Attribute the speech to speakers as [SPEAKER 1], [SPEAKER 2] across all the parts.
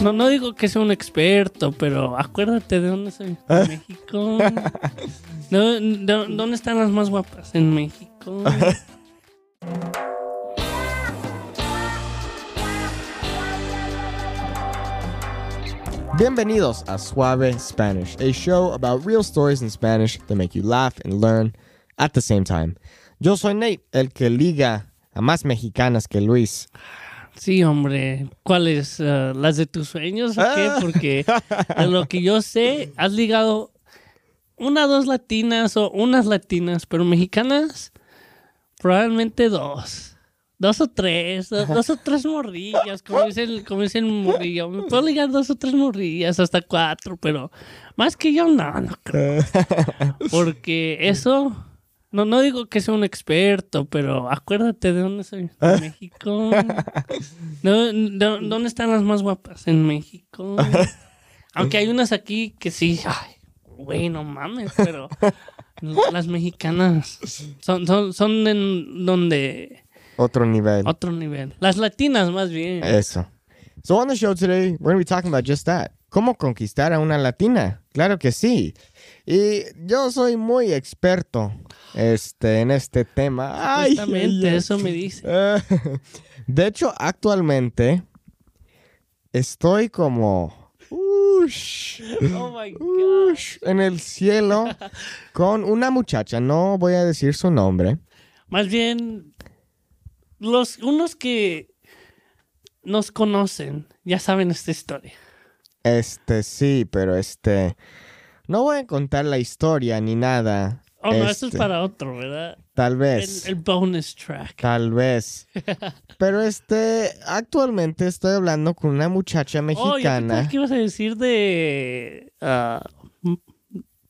[SPEAKER 1] No, no digo que sea un experto, pero acuérdate de dónde soy. De México. ¿Dónde están las más guapas? En México.
[SPEAKER 2] Bienvenidos a Suave Spanish, a show about real stories in Spanish that make you laugh and learn at the same time. Yo soy Nate, el que liga a más mexicanas que Luis.
[SPEAKER 1] Sí, hombre. ¿Cuáles? Uh, ¿Las de tus sueños o qué?
[SPEAKER 2] Ah.
[SPEAKER 1] Porque de lo que yo sé, has ligado una, dos latinas o unas latinas, pero mexicanas, probablemente dos. Dos o tres, do- dos, o tres morrillas, como dicen, como dicen morrillo. Me puedo ligar dos o tres morrillas, hasta cuatro, pero más que yo, no, no creo. Porque eso, no, no digo que sea un experto, pero acuérdate de dónde soy. De México. ¿Dónde están las más guapas? En México. Aunque hay unas aquí que sí, ay, güey, no mames, pero las mexicanas son, son, son en donde
[SPEAKER 2] Otro nivel.
[SPEAKER 1] otro nivel. Las latinas más bien.
[SPEAKER 2] Eso. So on the show today, we're going to be talking about just that. ¿Cómo conquistar a una latina? Claro que sí. Y yo soy muy experto este, en este tema. Ay,
[SPEAKER 1] Justamente
[SPEAKER 2] ay, ay.
[SPEAKER 1] eso me dice.
[SPEAKER 2] Eh, de hecho, actualmente estoy como ush,
[SPEAKER 1] Oh my god.
[SPEAKER 2] ush, en el cielo con una muchacha. No voy a decir su nombre.
[SPEAKER 1] Más bien, los unos que nos conocen ya saben esta historia.
[SPEAKER 2] Este sí, pero este no voy a contar la historia ni nada.
[SPEAKER 1] Oh, no, eso es
[SPEAKER 2] Este,
[SPEAKER 1] para otro, ¿verdad?
[SPEAKER 2] Tal vez.
[SPEAKER 1] el bonus track.
[SPEAKER 2] Tal vez. Pero este, actualmente estoy hablando con una muchacha
[SPEAKER 1] Oh,
[SPEAKER 2] mexicana.
[SPEAKER 1] que ibas a decir de. ah,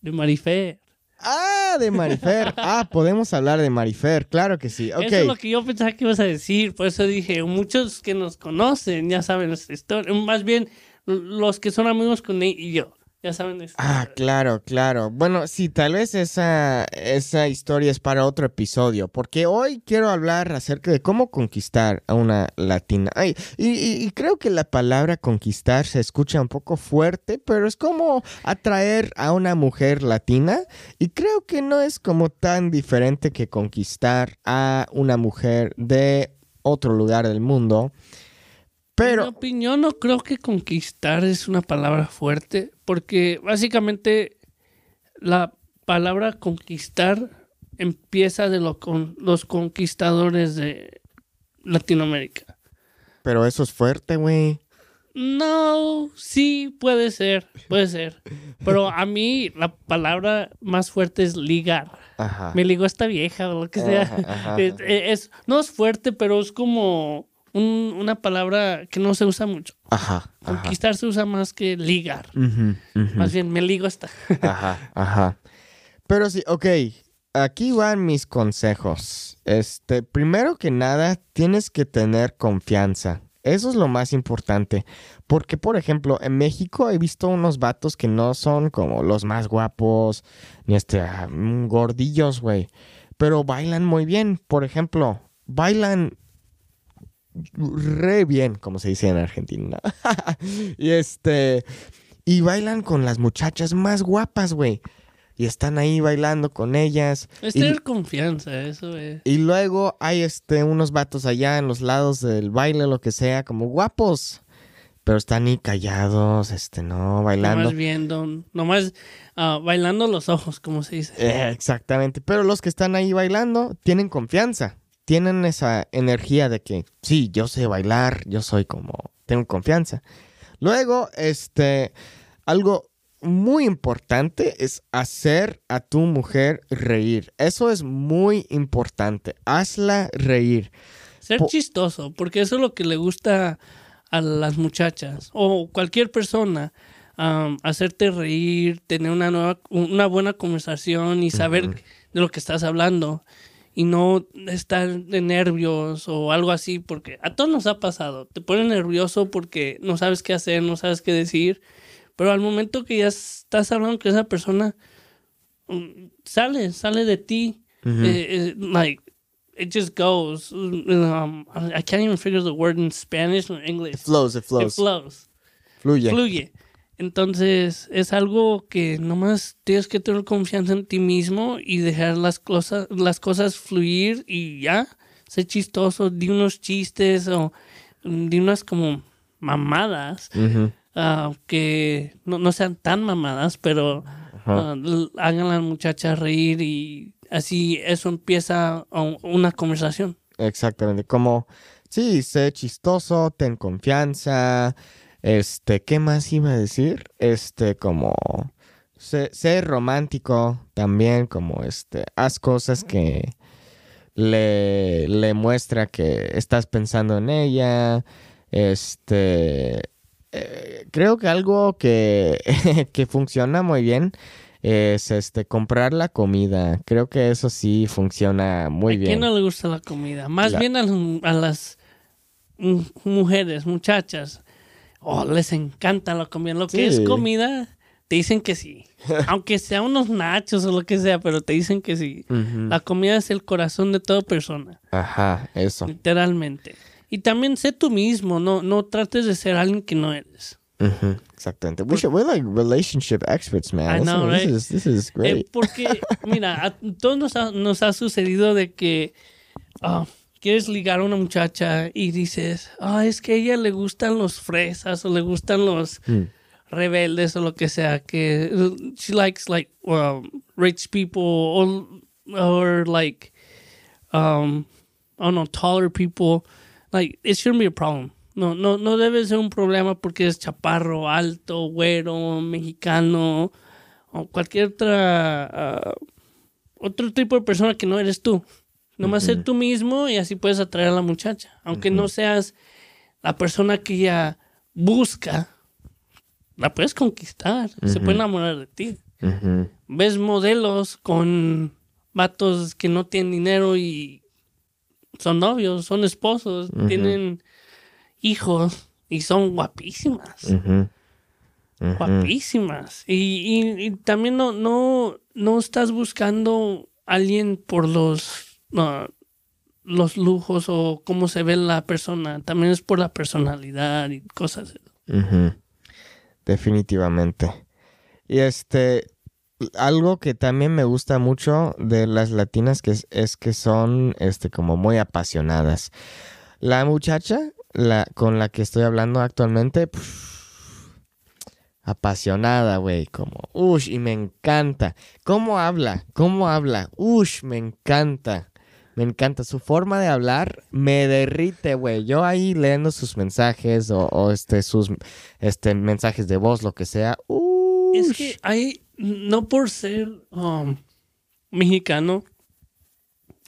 [SPEAKER 1] de Marifer.
[SPEAKER 2] Ah, de Marifer. Ah, podemos hablar de Marifer, claro que sí.
[SPEAKER 1] Eso es lo que yo pensaba que ibas a decir. Por eso dije, muchos que nos conocen ya saben esta historia. Más bien, los que son amigos con Nate y yo ya saben
[SPEAKER 2] Ah, claro, claro. Bueno, sí, tal vez esa, esa historia es para otro episodio, porque hoy quiero hablar acerca de cómo conquistar a una latina. Ay, y, y- y creo que la palabra conquistar se escucha un poco fuerte, pero es como atraer a una mujer latina, y creo que no es como tan diferente que conquistar a una mujer de otro lugar del mundo.
[SPEAKER 1] En mi
[SPEAKER 2] Pero,
[SPEAKER 1] opinión, no creo que conquistar es una palabra fuerte, porque básicamente la palabra conquistar empieza de lo con los conquistadores de Latinoamérica.
[SPEAKER 2] pero eso es fuerte, güey.
[SPEAKER 1] No, sí, puede ser, puede ser. Pero a mí la palabra más fuerte es ligar.
[SPEAKER 2] Ajá.
[SPEAKER 1] Me ligó esta vieja o lo que sea.
[SPEAKER 2] Ajá, ajá,
[SPEAKER 1] Es, es- no es fuerte, pero es como un- una palabra que no se usa mucho.
[SPEAKER 2] Ajá. ajá.
[SPEAKER 1] Conquistar se usa más que ligar. Más bien, me ligo esta.
[SPEAKER 2] Ajá, ajá. Pero sí, ok. Aquí van mis consejos. Este, primero que nada, tienes que tener confianza. Eso es lo más importante. Porque, por ejemplo, en México he visto unos vatos que no son como los más guapos, ni este, ah, gordillos, güey. Pero bailan muy bien. Por ejemplo, bailan re bien, como se dice en Argentina. y este, y bailan con las muchachas más guapas, güey. Y están ahí bailando con ellas.
[SPEAKER 1] Es
[SPEAKER 2] Y-
[SPEAKER 1] tener confianza, eso es.
[SPEAKER 2] y luego hay este unos vatos allá en los lados del baile, lo que sea, como guapos. Pero están ahí callados, este, no, bailando.
[SPEAKER 1] Nomás viendo, nomás ah, bailando los ojos, como se dice.
[SPEAKER 2] Eh, exactamente. Pero los que están ahí bailando tienen confianza. Tienen esa energía de que, sí, yo sé bailar, yo soy como, tengo confianza. Luego, este, algo muy importante es hacer a tu mujer reír. Eso es muy importante. Hazla reír.
[SPEAKER 1] Ser
[SPEAKER 2] Po-
[SPEAKER 1] chistoso, porque eso es lo que le gusta a las muchachas o cualquier persona. hacerte reír, tener una, nueva, una buena conversación y saber de lo que estás hablando y no estar de nervios o algo así, porque a todos nos ha pasado. Te pone nervioso porque no sabes qué hacer, no sabes qué decir, pero al momento que ya estás hablando con esa persona, mm, sale, sale de ti.
[SPEAKER 2] Ujú.
[SPEAKER 1] Eh, eh, like, it just goes. Um, I can't even figure the word in Spanish or English.
[SPEAKER 2] It flows, it
[SPEAKER 1] It
[SPEAKER 2] flows.
[SPEAKER 1] flows.
[SPEAKER 2] Fluye.
[SPEAKER 1] fluye. Entonces es algo que nomás tienes que tener confianza en ti mismo y dejar las cosas, las cosas fluir y ya, ser chistoso, di unos chistes o di unas como mamadas, ah, que no, no sean tan mamadas, pero ah, hagan a la muchacha reír y así eso empieza una conversación.
[SPEAKER 2] Exactamente. Como, sí, sé chistoso, ten confianza. Este, ¿qué más iba a decir? Este, como, sé, sé romántico también, como, este, haz cosas que le, le muestra que estás pensando en ella. Este, eh, creo que algo que, que funciona muy bien es, este, comprar la comida. Creo que eso sí funciona muy
[SPEAKER 1] ¿A
[SPEAKER 2] bien.
[SPEAKER 1] quién no le gusta la comida? Más
[SPEAKER 2] La-
[SPEAKER 1] bien a, las- a las mujeres, muchachas. Oh, les encanta la comida. Lo que es comida, te dicen que sí. Aunque sea unos nachos o lo que sea, pero te dicen que sí. La comida es el corazón de toda persona,
[SPEAKER 2] Ajá, eso.
[SPEAKER 1] literalmente. Y también sé tú mismo, no, no trates de ser alguien que no eres.
[SPEAKER 2] Exactamente. We should, we're like relationship experts, man.
[SPEAKER 1] I
[SPEAKER 2] This
[SPEAKER 1] know,
[SPEAKER 2] is-
[SPEAKER 1] right?
[SPEAKER 2] This is, this is
[SPEAKER 1] Eh,
[SPEAKER 2] great.
[SPEAKER 1] porque, mira, a todos nos ha, nos ha sucedido de que ah, quieres ligar a una muchacha y dices, ah, es que a ella le gustan los fresas o le gustan los
[SPEAKER 2] Mm.
[SPEAKER 1] rebeldes o lo que sea, que she likes like um, rich people or, or like, um, I don't know, taller people. Like, it shouldn't be a problem. No, no, no debe ser un problema porque es chaparro, alto, güero, mexicano o cualquier otra ah, otro tipo de persona que no eres tú. Nomás ser tú mismo y así puedes atraer a la muchacha. Aunque no seas la persona que ella busca, la puedes conquistar. Se puede enamorar de ti. Ves modelos con vatos que no tienen dinero y son novios, son esposos, tienen hijos y son guapísimas guapísimas. Y, y- y también no, no, no estás buscando alguien por los, no, los lujos o cómo se ve la persona. También es por la personalidad y cosas.
[SPEAKER 2] Definitivamente. Y este, algo que también me gusta mucho de las latinas que es, que son, este, como muy apasionadas. La muchacha, la con la que estoy hablando actualmente, apasionada, güey, como, ush, y me encanta. ¿Cómo habla? ¿Cómo habla? Ush, me encanta. Me encanta su forma de hablar, me derrite, güey. Yo ahí leyendo sus mensajes o, este sus este mensajes de voz, lo que sea. Ush.
[SPEAKER 1] Es que hay, no por ser um, mexicano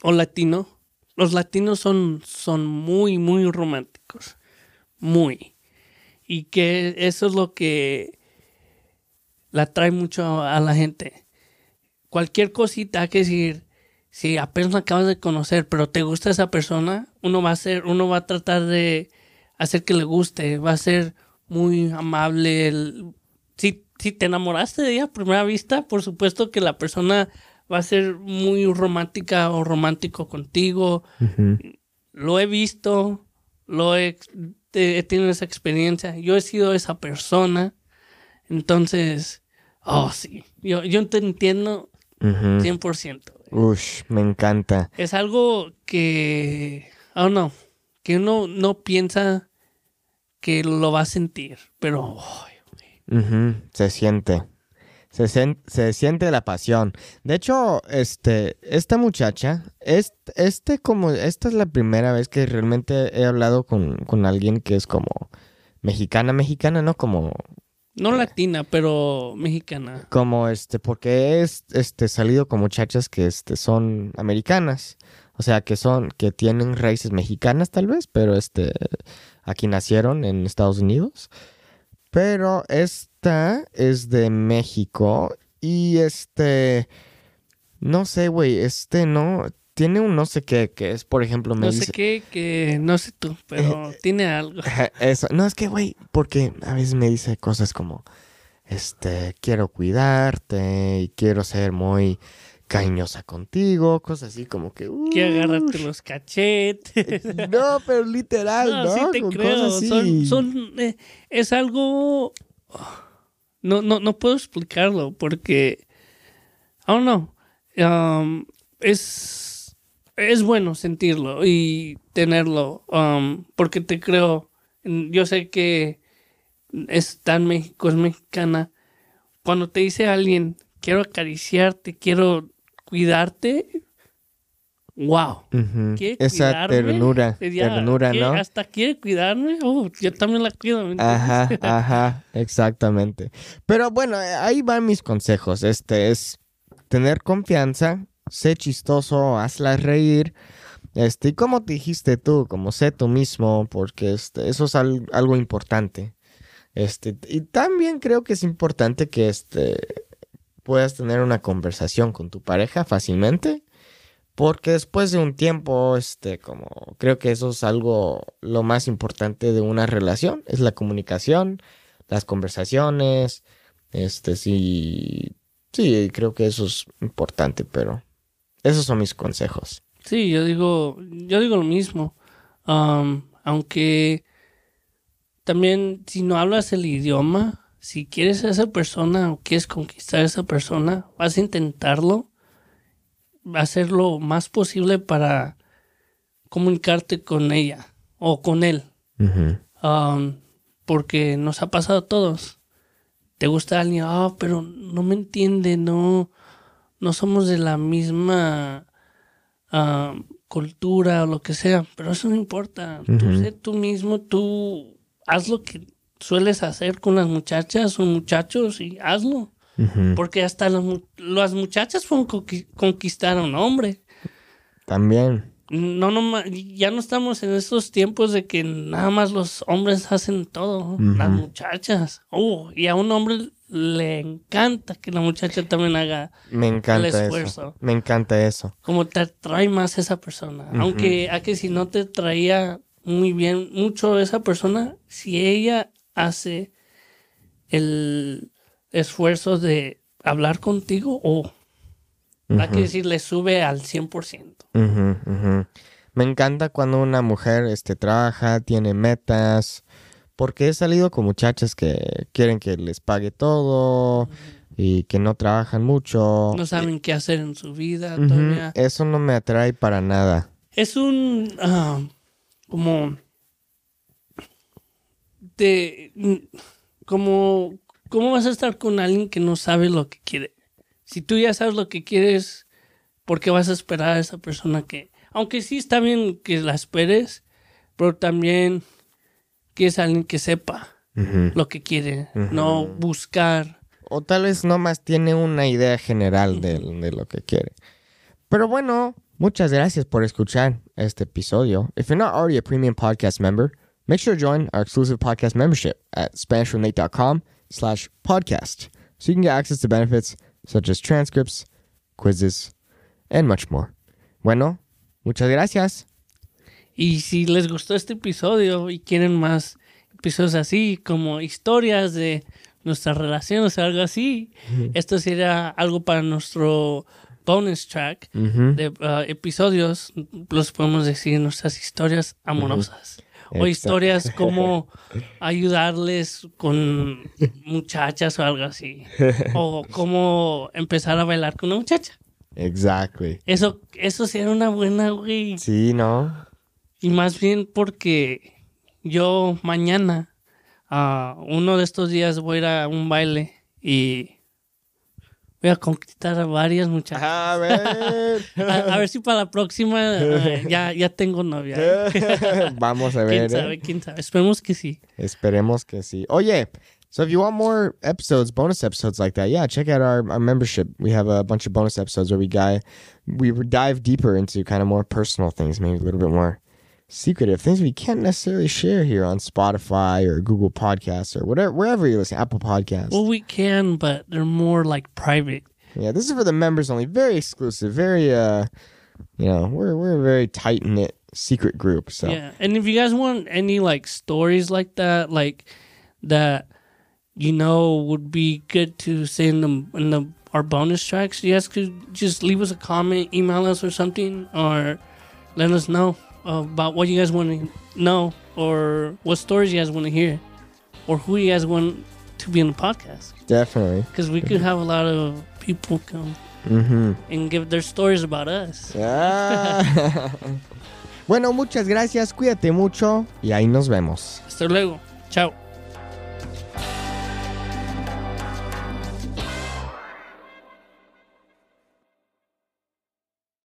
[SPEAKER 1] o latino, los latinos son, son muy, muy románticos. Muy. Y que eso es lo que la atrae mucho a la gente. Cualquier cosita que decir, si apenas acabas de conocer, pero te gusta esa persona, uno va a ser, uno va a tratar de hacer que le guste, va a ser muy amable. el- si, si te enamoraste de ella a primera vista, por supuesto que la persona va a ser muy romántica o romántico contigo. Lo he visto, lo he, tenido esa experiencia. Yo he sido esa persona. Entonces, oh sí, yo, yo te entiendo
[SPEAKER 2] Ujú.
[SPEAKER 1] 100%.
[SPEAKER 2] Ush, me encanta.
[SPEAKER 1] Es algo que, oh no, que uno no piensa que lo va a sentir, pero
[SPEAKER 2] Se siente. Se, siente la pasión. De hecho, este, esta muchacha, es- este como, esta es la primera vez que realmente he hablado con, con alguien que es como mexicana, mexicana, ¿no? Como
[SPEAKER 1] no latina, pero mexicana.
[SPEAKER 2] como este, porque es- este, salido con muchachas que este, son americanas. O sea, que son, que tienen raíces mexicanas tal vez, pero este, aquí nacieron en Estados Unidos. Pero esta es de México y este, no sé, güey, este no, tiene un no sé qué, que es, por ejemplo, me
[SPEAKER 1] No
[SPEAKER 2] dice...
[SPEAKER 1] sé qué, que no sé tú, pero tiene algo.
[SPEAKER 2] Eso, no, es que, güey, porque a veces me dice cosas como, este, quiero cuidarte y quiero ser muy cariñosa contigo, cosas así como que...
[SPEAKER 1] Que
[SPEAKER 2] "Ush".
[SPEAKER 1] agárrate los cachetes.
[SPEAKER 2] No, pero literal, ¿no?
[SPEAKER 1] No, sí te
[SPEAKER 2] Con
[SPEAKER 1] creo.
[SPEAKER 2] cosas así.
[SPEAKER 1] Son, son, eh, es algo. No, no, no puedo explicarlo porque. I don't know. Um, es, es bueno sentirlo y tenerlo. um, porque te creo. Yo sé que está en México, es mexicana. Cuando te dice alguien, quiero acariciarte, quiero cuidarte. Wow.
[SPEAKER 2] Ujú.
[SPEAKER 1] ¿Quiere
[SPEAKER 2] Esa
[SPEAKER 1] cuidarme?
[SPEAKER 2] ternura, ternura,
[SPEAKER 1] ¿quiere-
[SPEAKER 2] ¿no?
[SPEAKER 1] Hasta quiere cuidarme. Oh, yo también la cuido.
[SPEAKER 2] Ajá, ajá, exactamente. Pero bueno, ahí van mis consejos. Este es tener confianza, sé chistoso, hazla reír. Este, y como te dijiste tú, como sé tú mismo, porque este, eso es al- algo importante. Este, y también creo que es importante que este, puedas tener una conversación con tu pareja fácilmente. Porque después de un tiempo, este, como creo que eso es algo lo más importante de una relación, es la comunicación, las conversaciones, este, sí, sí, creo que eso es importante, pero esos son mis consejos.
[SPEAKER 1] Sí, yo digo, yo digo lo mismo. Um, aunque también si no hablas el idioma, si quieres a esa persona o quieres conquistar a esa persona, vas a intentarlo, hacer lo más posible para comunicarte con ella o con él. Um, porque nos ha pasado a todos. Te gusta alguien, ah, pero no me entiende, no, no somos de la misma ah, cultura o lo que sea, pero eso no importa. Tú sé tú mismo, tú haz lo que sueles hacer con las muchachas o muchachos y hazlo. Porque hasta las, las muchachas fueron conqui- conquistar a un hombre.
[SPEAKER 2] También.
[SPEAKER 1] No, no, ya no estamos en esos tiempos de que nada más los hombres hacen todo, las muchachas. Oh, y a un hombre le encanta que la muchacha también haga
[SPEAKER 2] Me encanta eso.
[SPEAKER 1] esfuerzo.
[SPEAKER 2] Me encanta eso.
[SPEAKER 1] como te atrae más esa persona. Aunque a que si no te traía muy bien mucho esa persona, si ella hace el esfuerzo de hablar contigo, o a que si le sube al 100%.
[SPEAKER 2] Ujú, ujú. Me encanta cuando una mujer este, trabaja, tiene metas, porque he salido con muchachas que quieren que les pague todo y que no trabajan mucho.
[SPEAKER 1] No saben qué hacer en su vida todavía.
[SPEAKER 2] Eso no me atrae para nada.
[SPEAKER 1] Es un ah, como de como cómo vas a estar con alguien que no sabe lo que quiere. Si tú ya sabes lo que quieres, ¿por qué vas a esperar a esa persona que aunque sí está bien que la esperes, pero también que es alguien que sepa lo que quiere, no buscar
[SPEAKER 2] O tal vez nomás tiene una idea general de, de lo que quiere. Pero bueno, muchas gracias por escuchar este episodio. If you're not already a premium podcast member, make sure to join our exclusive podcast membership at SpanishFromNate.com slash podcast so you can get access to benefits such as transcripts, quizzes, and much more. Bueno, muchas gracias.
[SPEAKER 1] Y si les gustó este episodio y quieren más episodios así, como historias de nuestras relaciones o algo así, esto sería algo para nuestro bonus track de uh, episodios, los podemos decir nuestras historias amorosas. O historias como ayudarles con muchachas o algo así. O cómo empezar a bailar con una muchacha.
[SPEAKER 2] Exactly.
[SPEAKER 1] Eso, eso sería una buena, güey.
[SPEAKER 2] Sí, ¿no?
[SPEAKER 1] Y más bien porque yo mañana, ah, uno de estos días voy a ir a un baile y voy a conquistar a varias muchachas.
[SPEAKER 2] A ver.
[SPEAKER 1] A, a ver si para la próxima ah, ya, ya tengo novia. ¿eh?
[SPEAKER 2] Vamos a ver.
[SPEAKER 1] ¿Quién
[SPEAKER 2] ¿eh?
[SPEAKER 1] ¿Quién sabe? Esperemos que sí.
[SPEAKER 2] Esperemos que sí. Oye, so if you want more episodes, bonus episodes like that, yeah, check out our, our membership. We have a bunch of bonus episodes where we guy we dive deeper into kind of more personal things, maybe a little bit more secretive things we can't necessarily share here on Spotify or Google Podcasts or whatever wherever you listen, Apple Podcasts.
[SPEAKER 1] Well, we can, but they're more like private.
[SPEAKER 2] yeah, this is for the members only. Very exclusive. Very uh, you know, we're we're a very tight knit secret group. So
[SPEAKER 1] Yeah. And if you guys want any like stories like that, like that you know would be good to say in the in the our bonus tracks, you guys could just leave us a comment, email us or something, or let us know about what you guys want to know or what stories you guys want to hear or who you guys want to be on the podcast.
[SPEAKER 2] Definitely.
[SPEAKER 1] Because we could have a lot of people come
[SPEAKER 2] Ujú.
[SPEAKER 1] and give their stories about us.
[SPEAKER 2] Ah. bueno, muchas gracias, cuídate mucho y ahí nos vemos.
[SPEAKER 1] Hasta luego. Chao.